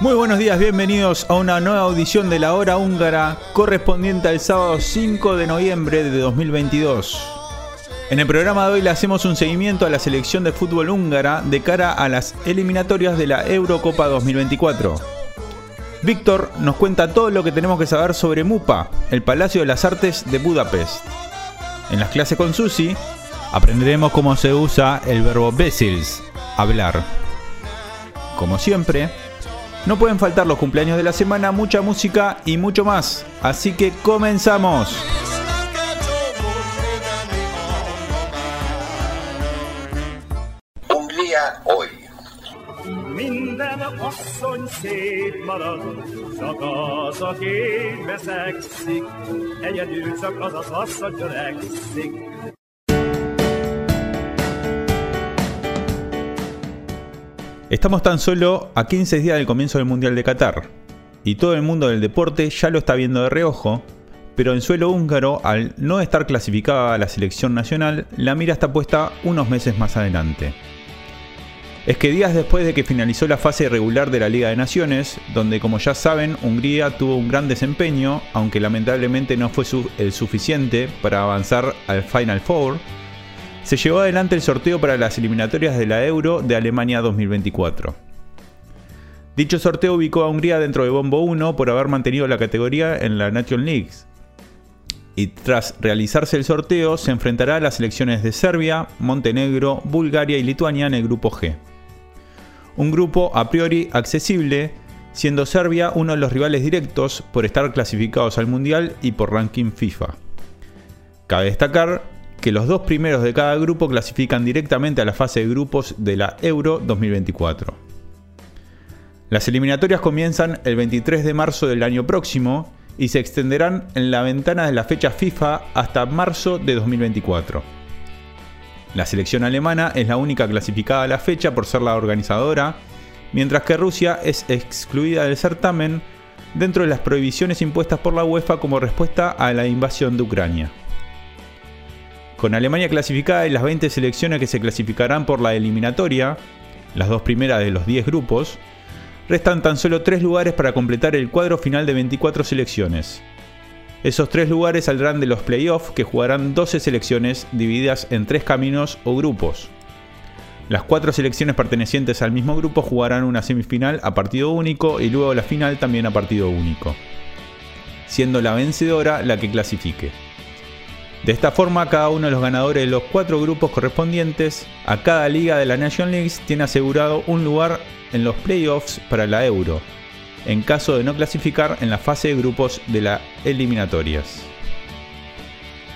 Muy buenos días, bienvenidos a una nueva audición de la hora húngara correspondiente al sábado 5 de noviembre de 2022. En el programa de hoy le hacemos un seguimiento a la selección de fútbol húngara de cara a las eliminatorias de la Eurocopa 2024. Víctor nos cuenta todo lo que tenemos que saber sobre MUPA, el Palacio de las Artes de Budapest. En las clases con Susi aprenderemos cómo se usa el verbo besils, hablar. Como siempre, no pueden faltar los cumpleaños de la semana, mucha música y mucho más. Así que comenzamos. Estamos tan solo a 15 días del comienzo del Mundial de Qatar, y todo el mundo del deporte ya lo está viendo de reojo, pero en suelo húngaro, al no estar clasificada a la selección nacional, la mira está puesta unos meses más adelante. Es que días después de que finalizó la fase regular de la Liga de Naciones, donde como ya saben, Hungría tuvo un gran desempeño, aunque lamentablemente no fue el suficiente para avanzar al Final Four, se llevó adelante el sorteo para las eliminatorias de la Euro de Alemania 2024. Dicho sorteo ubicó a Hungría dentro de Bombo 1 por haber mantenido la categoría en la Nation Leagues. Y tras realizarse el sorteo, se enfrentará a las selecciones de Serbia, Montenegro, Bulgaria y Lituania en el grupo G. Un grupo a priori accesible, siendo Serbia uno de los rivales directos por estar clasificados al Mundial y por ranking FIFA. Cabe destacar que los dos primeros de cada grupo clasifican directamente a la fase de grupos de la Euro 2024. Las eliminatorias comienzan el 23 de marzo del año próximo y se extenderán en la ventana de la fecha FIFA hasta marzo de 2024. La selección alemana es la única clasificada a la fecha por ser la organizadora, mientras que Rusia es excluida del certamen dentro de las prohibiciones impuestas por la UEFA como respuesta a la invasión de Ucrania. Con Alemania clasificada y las 20 selecciones que se clasificarán por la eliminatoria, las dos primeras de los 10 grupos, restan tan solo 3 lugares para completar el cuadro final de 24 selecciones. Esos 3 lugares saldrán de los playoffs que jugarán 12 selecciones divididas en 3 caminos o grupos. Las 4 selecciones pertenecientes al mismo grupo jugarán una semifinal a partido único y luego la final también a partido único, siendo la vencedora la que clasifique. De esta forma, cada uno de los ganadores de los cuatro grupos correspondientes a cada liga de la Nation League tiene asegurado un lugar en los playoffs para la Euro, en caso de no clasificar en la fase de grupos de las eliminatorias.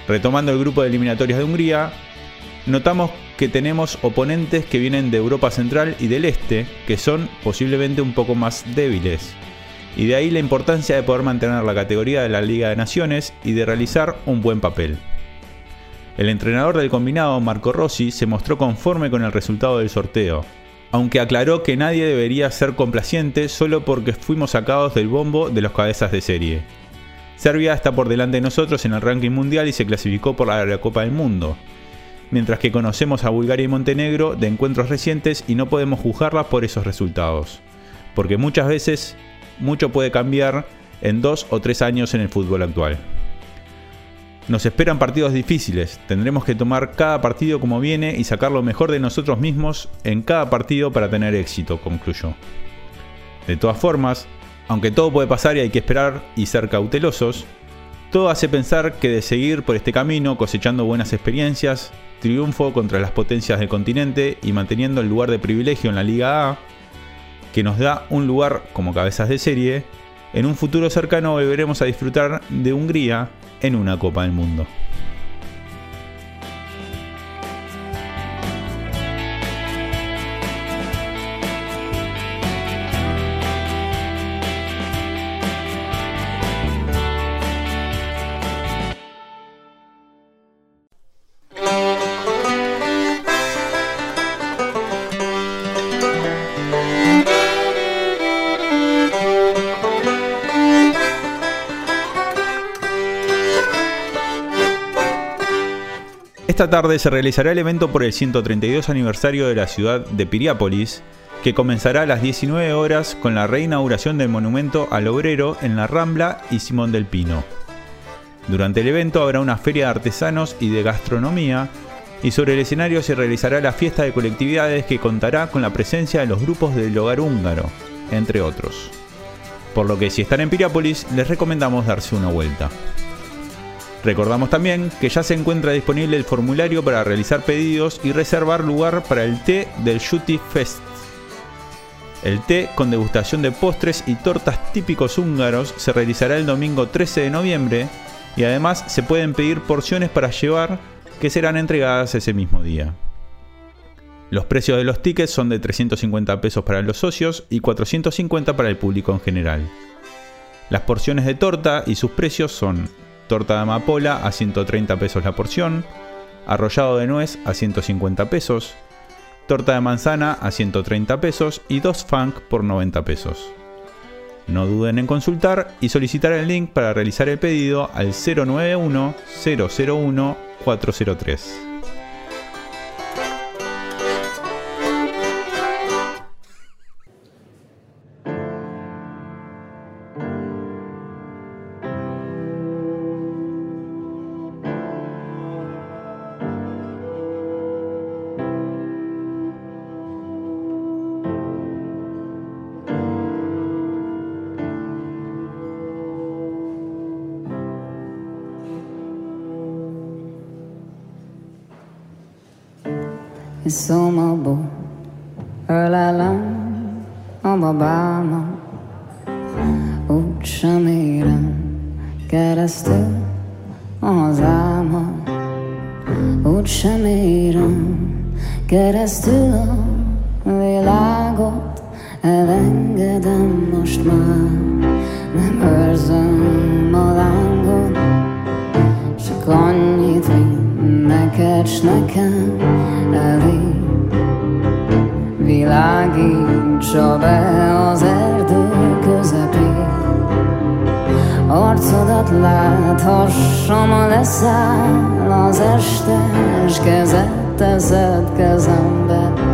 Retomando el grupo de eliminatorias de Hungría, notamos que tenemos oponentes que vienen de Europa Central y del Este, que son posiblemente un poco más débiles. Y de ahí la importancia de poder mantener la categoría de la Liga de Naciones y de realizar un buen papel. El entrenador del combinado, Marco Rossi, se mostró conforme con el resultado del sorteo, aunque aclaró que nadie debería ser complaciente solo porque fuimos sacados del bombo de los cabezas de serie. Serbia está por delante de nosotros en el ranking mundial y se clasificó por la Copa del Mundo, mientras que conocemos a Bulgaria y Montenegro de encuentros recientes y no podemos juzgarlas por esos resultados, porque muchas veces mucho puede cambiar en dos o tres años en el fútbol actual. Nos esperan partidos difíciles, tendremos que tomar cada partido como viene y sacar lo mejor de nosotros mismos en cada partido para tener éxito, concluyó. De todas formas, aunque todo puede pasar y hay que esperar y ser cautelosos, todo hace pensar que de seguir por este camino cosechando buenas experiencias, triunfo contra las potencias del continente y manteniendo el lugar de privilegio en la Liga A, que nos da un lugar como cabezas de serie, en un futuro cercano volveremos a disfrutar de Hungría en una Copa del Mundo. Esta tarde se realizará el evento por el 132 aniversario de la ciudad de Piriápolis, que comenzará a las 19 horas con la reinauguración del monumento al obrero en la Rambla y Simón del Pino. Durante el evento habrá una feria de artesanos y de gastronomía, y sobre el escenario se realizará la fiesta de colectividades que contará con la presencia de los grupos del hogar húngaro, entre otros. Por lo que si están en Piriápolis, les recomendamos darse una vuelta. Recordamos también que ya se encuentra disponible el formulario para realizar pedidos y reservar lugar para el té del Shuti Fest. El té con degustación de postres y tortas típicos húngaros se realizará el domingo 13 de noviembre y además se pueden pedir porciones para llevar que serán entregadas ese mismo día. Los precios de los tickets son de 350 pesos para los socios y 450 para el público en general. Las porciones de torta y sus precios son torta de amapola a 130 pesos la porción, arrollado de nuez a 150 pesos, torta de manzana a 130 pesos y dos funk por 90 pesos. No duden en consultar y solicitar el link para realizar el pedido al 091 001 403. Insomable, ölelem a babámat, úgy sem érem keresztül a hazámat, úgy sem érem keresztül a világot, elengedem most már, nem őrzöm a lángot, csak annyit, hogy neked s nekem Világítsa be az erdő közepén, Arcodat láthassam, a leszáll az este, és kezed teszed kezembe.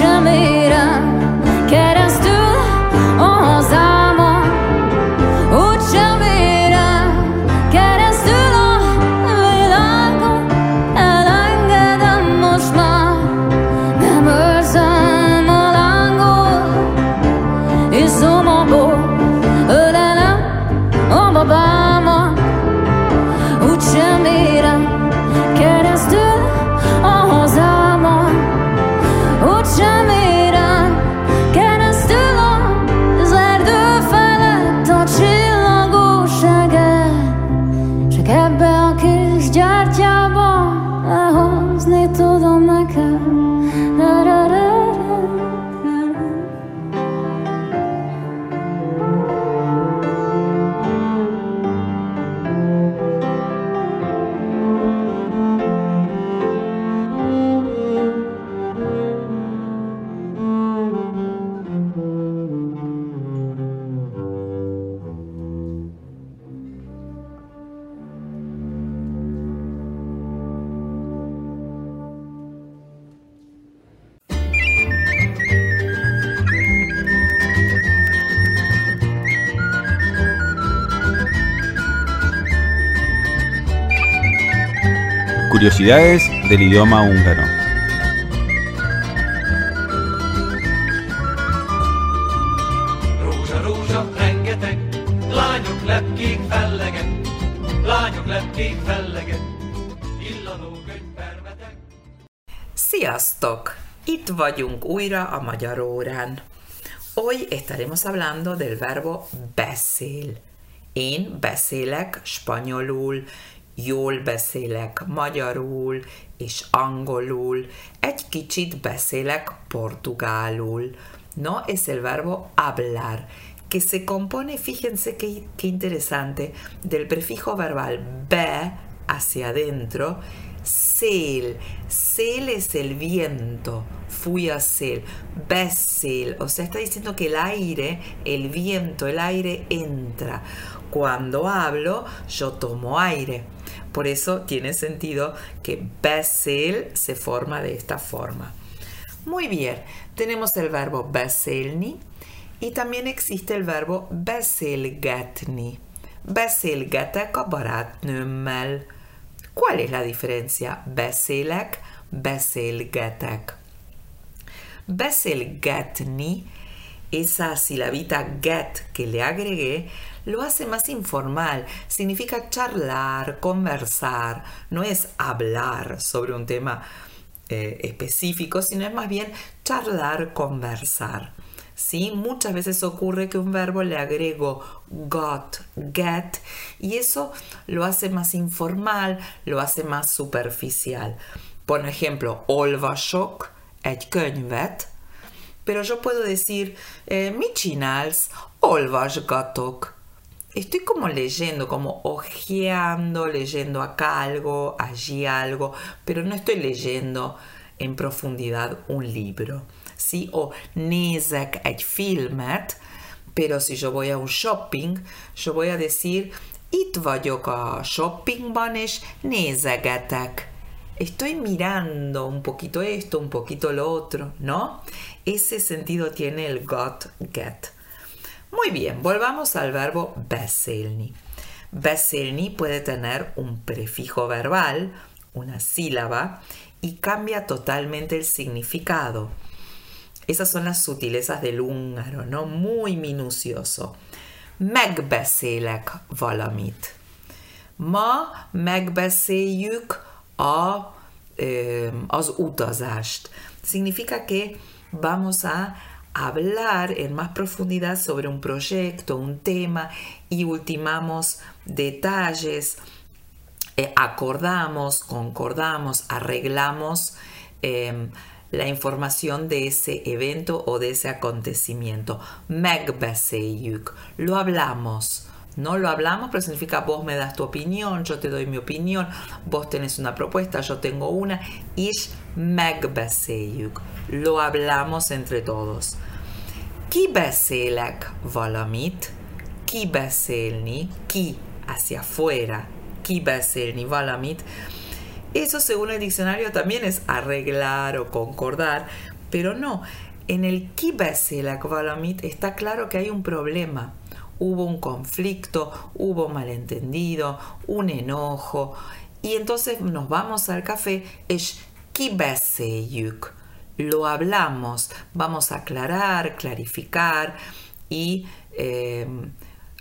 jamais. Curiosidades del idioma húngaro. Sziasztok! Itt vagyunk újra a magyar órán. Hoy estaremos hablando del verbo beszél. Én beszélek spanyolul, jól beszélek magyarul és angolul, egy kicsit beszélek portugálul. No es el verbo hablar, que se compone, fíjense qué, qué interesante, del prefijo verbal be hacia adentro, Sel, sel es el viento, fui a sel, beszél, o sea, está diciendo que el aire, el viento, el aire entra. Cuando hablo, yo tomo aire. Por eso tiene sentido que beszél se forma de esta forma. Muy bien, tenemos el verbo beszélni y también existe el verbo beszélgetni. Beszélgetek a. ¿Cuál es la diferencia? Beszélek, beszélgetek. Beszélgetni, esa silabita get que le agregué, lo hace más informal. Significa charlar, conversar. No es hablar sobre un tema eh, específico, sino es más bien charlar, conversar. ¿sí? Muchas veces ocurre que un verbo le agrego got, get, y eso lo hace más informal, lo hace más superficial. Por ejemplo, olvasok egy könyvet, pero yo puedo decir, eh, mit csinálsz? Olvasgatok. Estoy como leyendo, como ojeando, leyendo acá algo, allí algo, pero no estoy leyendo en profundidad un libro. ¿sí? O nézek egy filmet, pero si yo voy a un shopping, yo voy a decir, itt vagyok a shoppingban és nézegetek. Estoy mirando un poquito esto, un poquito lo otro, ¿no? Ese sentido tiene el got, get. Muy bien, volvamos al verbo beszélni. Beszélni puede tener un prefijo verbal, una sílaba, y cambia totalmente el significado. Esas son las sutilezas del húngaro, ¿no? Muy minucioso. Megbeszélek valamit. Ma megbeszéljük a, eh, az utazást. Significa que vamos a hablar en más profundidad sobre un proyecto, un tema y ultimamos detalles, eh, acordamos, concordamos, arreglamos eh, la información de ese evento o de ese acontecimiento. Megbeszéljük. Lo hablamos. No lo hablamos, pero significa vos me das tu opinión, yo te doy mi opinión, vos tenés una propuesta, yo tengo una. És megbeszéljük. Lo hablamos entre todos. Kibeszélek valamit, kibeszélni, ki hacia afuera, kibeszélni valamit. Eso según el diccionario también es arreglar o concordar, pero no. En el kibeszélek valamit está claro que hay un problema. Hubo un conflicto, hubo malentendido, un enojo. Y entonces nos vamos al café, es kibeszéljük. Lo hablamos, vamos a aclarar, clarificar y eh,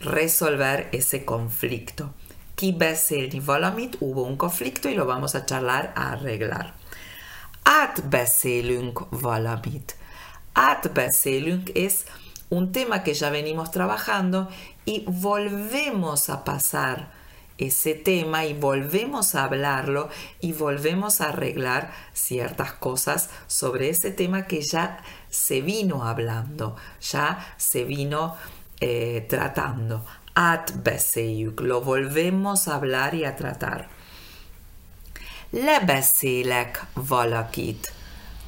resolver ese conflicto. Kibeszélni valamit, hubo un conflicto y lo vamos a charlar, a arreglar. Átbeszélünk valamit. Átbeszélünk es un tema que ya venimos trabajando y volvemos a pasar ese tema y volvemos a hablarlo y volvemos a arreglar ciertas cosas sobre ese tema que ya se vino hablando, ya se vino eh, tratando. Átbeszéljük, lo volvemos a hablar y a tratar. Lebeszélek valakit,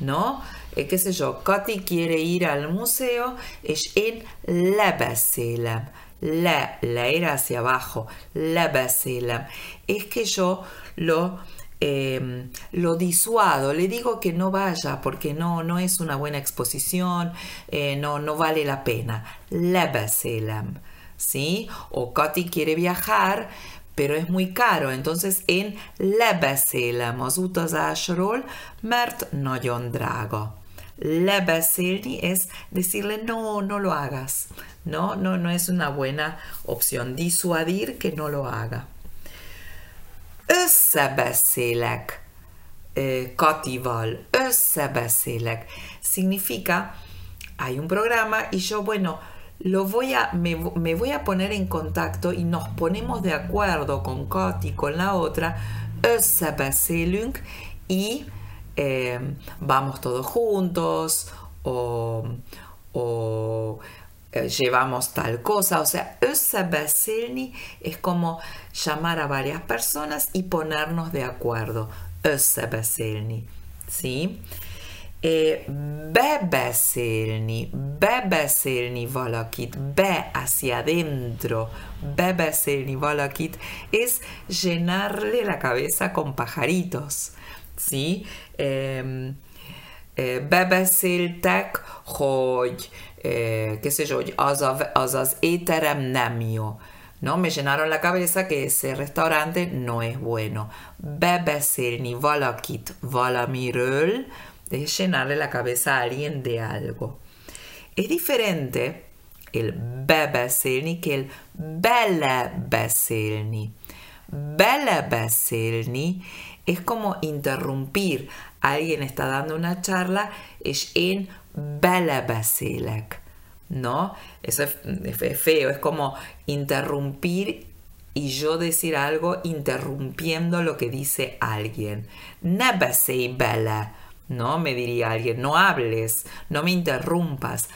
¿no? Eh, qué sé yo, Katy quiere ir al museo, és én lebeszélem. Le, leer hacia abajo, lebeszélem. Es que yo lo, eh, lo disuado, le digo que no vaya porque no, no es una buena exposición, eh, no, no vale la pena. Lebeszélem. ¿Sí? O Katy quiere viajar, pero es muy caro, entonces én lebeszélem az utazásról, mert nagyon drága. Lebeszélni es decirle no, no lo hagas. No, no, no es una buena opción. Disuadir que no lo haga. Összebeszélek eh, Katival, összebeszélek. Significa, hay un programa y yo, bueno, lo voy a, me, me voy a poner en contacto y nos ponemos de acuerdo con Katy, con la otra, összebeszélünk y eh, vamos todos juntos o, o eh, llevamos tal cosa. O sea, összebeszélni es como llamar a varias personas y ponernos de acuerdo. Összebeszélni. ¿Sí? Bebeszélni, bebeszélni valakit, be hacia adentro, bebeszélni valakit es llenarle la cabeza con pajaritos, ¿sí? Eh, eh, bebeszéltek, hogy, eh, yo, hogy az, a, az az étterem nem jó. ¿no? Me llenaron la cabeza que ese restaurante no es bueno. Bebeszélni valakit valamiről, es llenarle la cabeza a alguien de algo. Es diferente el bebeszélni que el belebeszélni. Belebeszélni es como interrumpir. Alguien está dando una charla, es en belebeszélek. ¿No? Eso es, feo, es como interrumpir y yo decir algo interrumpiendo lo que dice alguien. Ne beszélj bele, ¿no? Me diría alguien, no hables, no me interrumpas.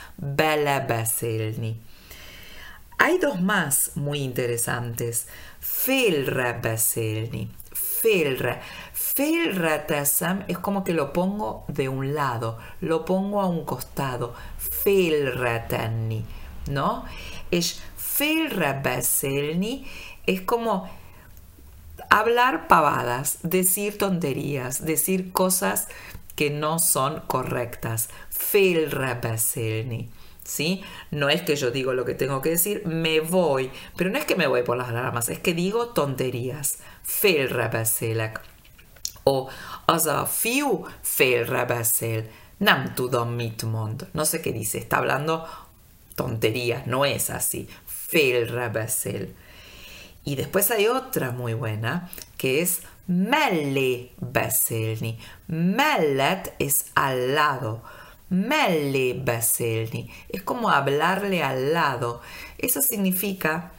Hay dos más muy interesantes. Félrebeszélni. Félre. Félreteszem es como que lo pongo de un lado, lo pongo a un costado. Félretenni, ¿no? Es félrebeszélni es como hablar pavadas, decir tonterías, decir cosas que no son correctas. Félrebeszélni. ¿Sí? No es que yo digo lo que tengo que decir, me voy. Pero no es que me voy por las ramas, es que digo tonterías. Félrebeszélek. O az a fiú félrebeszél. Nem tudom mit mond. No sé qué dice. Está hablando tonterías. No es así. Félrebeszél. Y después hay otra muy buena que es mellé beszélni. Mellett es al lado. Mellé beszélni. Es como hablarle al lado. Eso significa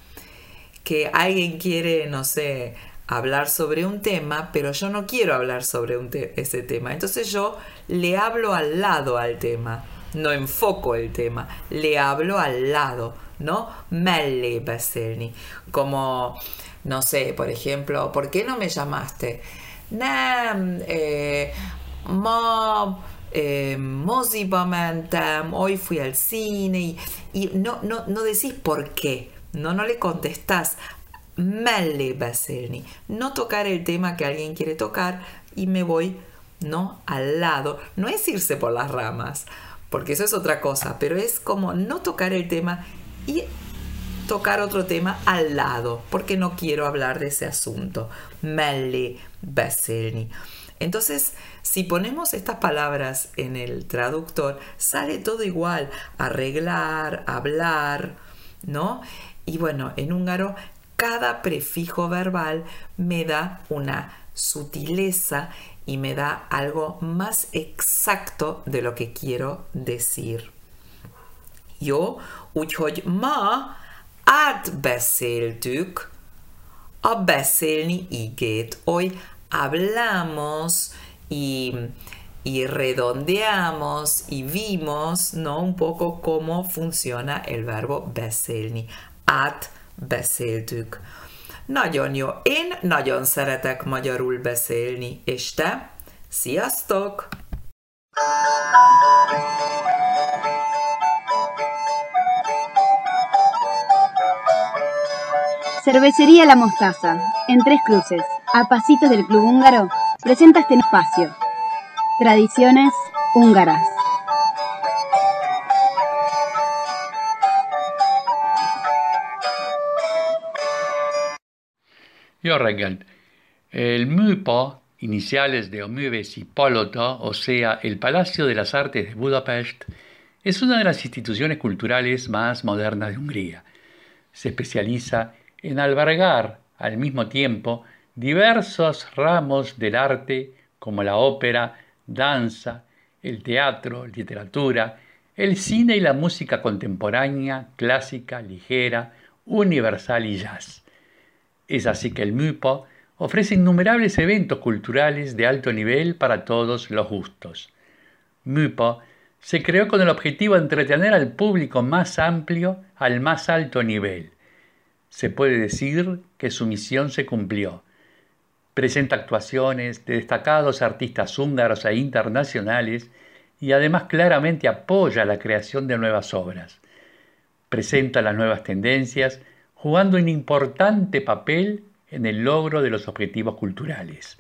que alguien quiere, no sé, hablar sobre un tema, pero yo no quiero hablar sobre ese tema. Entonces yo le hablo al lado al tema. No enfoco el tema, le hablo al lado, ¿no? Mellé beszélni. Como no sé, por ejemplo, ¿por qué no me llamaste? Eh, ma eh, hoy fui al cine y, y no, no, no decís por qué, no, no le contestás. Beszélni. No tocar el tema que alguien quiere tocar y me voy, ¿no? Al lado. No es irse por las ramas, porque eso es otra cosa, pero es como no tocar el tema y tocar otro tema al lado, porque no quiero hablar de ese asunto. Mellé beszélni. Entonces, si ponemos estas palabras en el traductor, sale todo igual, arreglar, hablar, ¿no? Y bueno, en húngaro, cada prefijo verbal me da una sutileza y me da algo más exacto de lo que quiero decir. Jó, úgyhogy ma átbeszéltük a beszélni igét. Hoy hablamos y, y redondeamos y vimos ¿no? un poco cómo funciona el verbo beszélni. Átbeszéltük. Nagyon jó. Én nagyon szeretek magyarul beszélni. És te? Sziasztok! Cervecería La Mostaza, en Tres Cruces, a pasitos del Club Húngaro, presenta este espacio. Tradiciones húngaras. Jó reggelt! El MUPA, iniciales de Omüvesi Palota, o sea, el Palacio de las Artes de Budapest, es una de las instituciones culturales más modernas de Hungría. Se especializa en albergar al mismo tiempo diversos ramos del arte como la ópera, danza, el teatro, literatura, el cine y la música contemporánea, clásica, ligera, universal y jazz. Es así que el MUPO ofrece innumerables eventos culturales de alto nivel para todos los gustos. MUPO se creó con el objetivo de entretener al público más amplio al más alto nivel. Se puede decir que su misión se cumplió. Presenta actuaciones de destacados artistas húngaros e internacionales y además claramente apoya la creación de nuevas obras. Presenta las nuevas tendencias, jugando un importante papel en el logro de los objetivos culturales.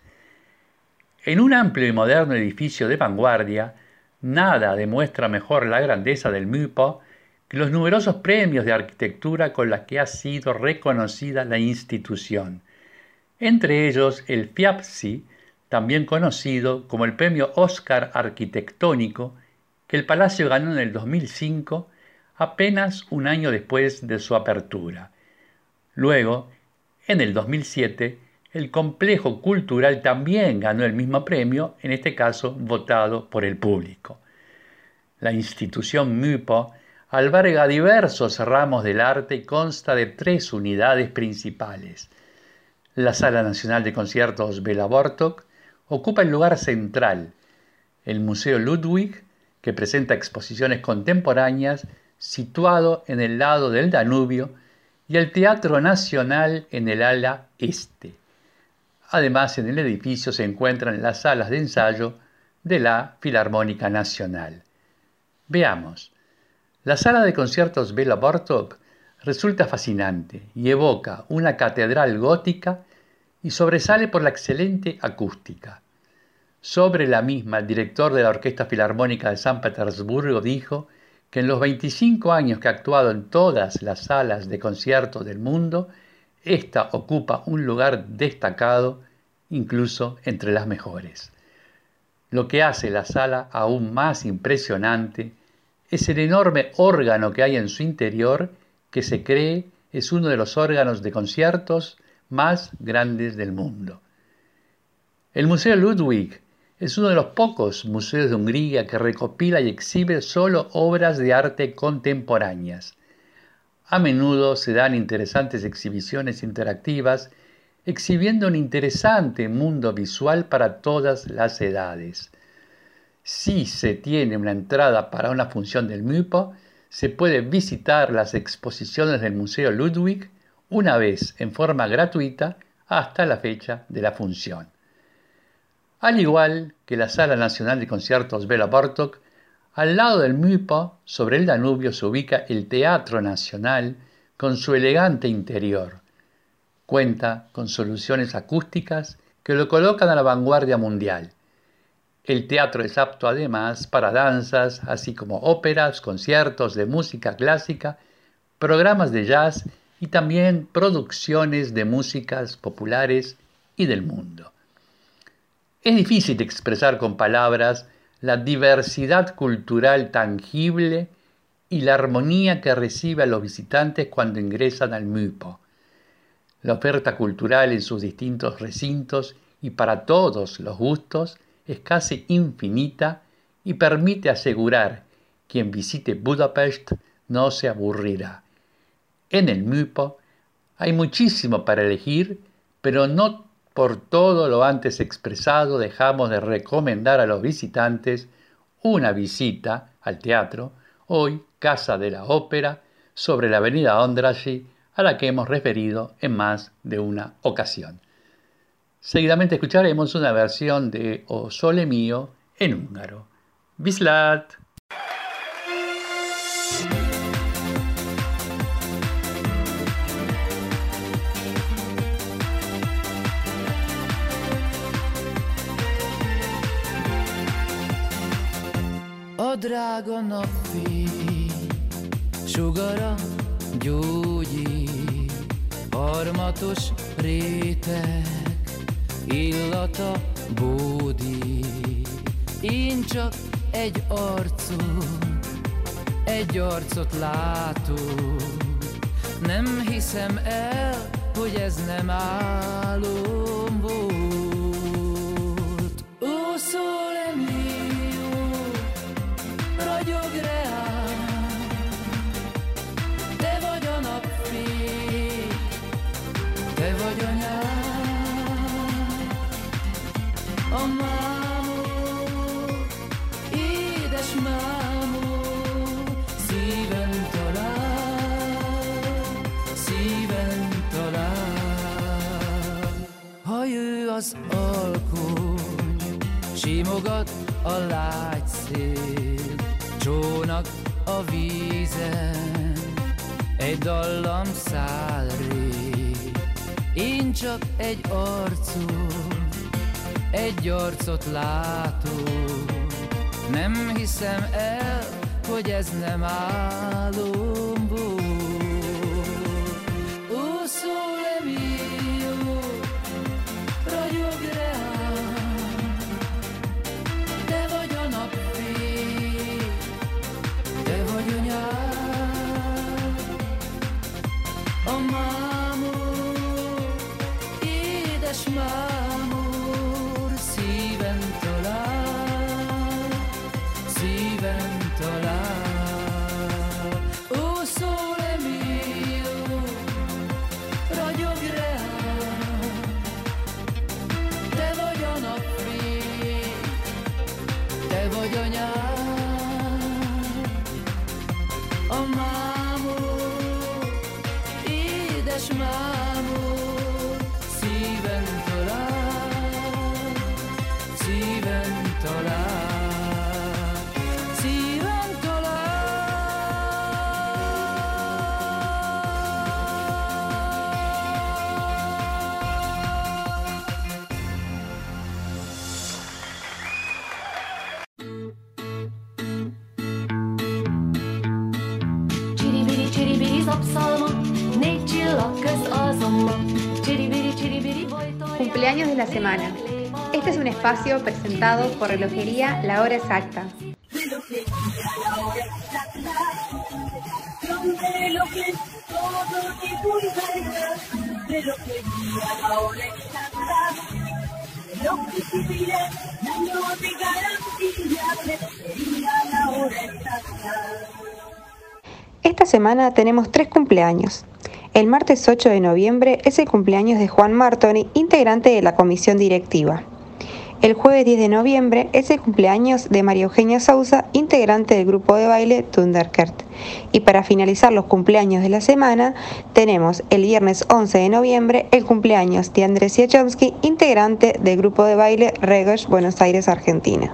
En un amplio y moderno edificio de vanguardia, nada demuestra mejor la grandeza del MUPO los numerosos premios de arquitectura con los que ha sido reconocida la institución. Entre ellos el FIAPSI, también conocido como el Premio Oscar Arquitectónico, que el Palacio ganó en el 2005, apenas un año después de su apertura. Luego, en el 2007, el complejo cultural también ganó el mismo premio, en este caso votado por el público. La institución MUPO alberga diversos ramos del arte y consta de tres unidades principales. La Sala Nacional de Conciertos Bela Bartok ocupa el lugar central. El Museo Ludwig, que presenta exposiciones contemporáneas, situado en el lado del Danubio, y el Teatro Nacional en el ala este. Además, en el edificio se encuentran las salas de ensayo de la Filarmónica Nacional. Veamos. La sala de conciertos Bela Bartok resulta fascinante y evoca una catedral gótica y sobresale por la excelente acústica. Sobre la misma, el director de la Orquesta Filarmónica de San Petersburgo dijo que en los 25 años que ha actuado en todas las salas de concierto del mundo, esta ocupa un lugar destacado, incluso entre las mejores. Lo que hace la sala aún más impresionante es el enorme órgano que hay en su interior, que se cree es uno de los órganos de conciertos más grandes del mundo. El Museo Ludwig es uno de los pocos museos de Hungría que recopila y exhibe solo obras de arte contemporáneas. A menudo se dan interesantes exhibiciones interactivas exhibiendo un interesante mundo visual para todas las edades. Si se tiene una entrada para una función del MUPO, se puede visitar las exposiciones del Museo Ludwig una vez en forma gratuita hasta la fecha de la función. Al igual que la Sala Nacional de Conciertos Bela Bartok, al lado del MUPA, sobre el Danubio, se ubica el Teatro Nacional con su elegante interior. Cuenta con soluciones acústicas que lo colocan a la vanguardia mundial. El teatro es apto además para danzas, así como óperas, conciertos de música clásica, programas de jazz y también producciones de músicas populares y del mundo. Es difícil expresar con palabras la diversidad cultural tangible y la armonía que recibe a los visitantes cuando ingresan al MUPO. La oferta cultural en sus distintos recintos y para todos los gustos es casi infinita y permite asegurar quien visite Budapest no se aburrirá. En el MUPO hay muchísimo para elegir, pero no por todo lo antes expresado dejamos de recomendar a los visitantes una visita al teatro, hoy Casa de la Ópera, sobre la avenida Ondrasy, a la que hemos referido en más de una ocasión. Seguidamente escucharemos una versión de O Sole Mío en húngaro. Bislat! A drága napfény sugara gyógyít harmatos réteg, illata bódít. Én csak egy arcot, egy arcot látok, nem hiszem el, hogy ez nem álom volt. Ó, sole mio, ragyog reám, te vagy a napfény, te vagy anyám, az alkony, simogat a lágy szél, csónak a vízen, egy dallam száll rég. Én csak egy arcot, egy arcot látok, nem hiszem el, hogy ez nem álom volt. Ó, sole mio, ragyog reám, te vagy a napfény, te vagy anyám, a mámor, édes mámor, Cumpleaños de la semana. Este es un espacio presentado por Relojería La Hora Exacta. Semana tenemos tres cumpleaños. El martes 8 de noviembre es el cumpleaños de Juan Martoni, integrante de la comisión directiva. El jueves 10 de noviembre es el cumpleaños de María Eugenia Sousa, integrante del grupo de baile Thunderkert. Y para finalizar los cumpleaños de la semana, tenemos el viernes 11 de noviembre el cumpleaños de Andrés Yachomsky, integrante del grupo de baile Regosh, Buenos Aires, Argentina.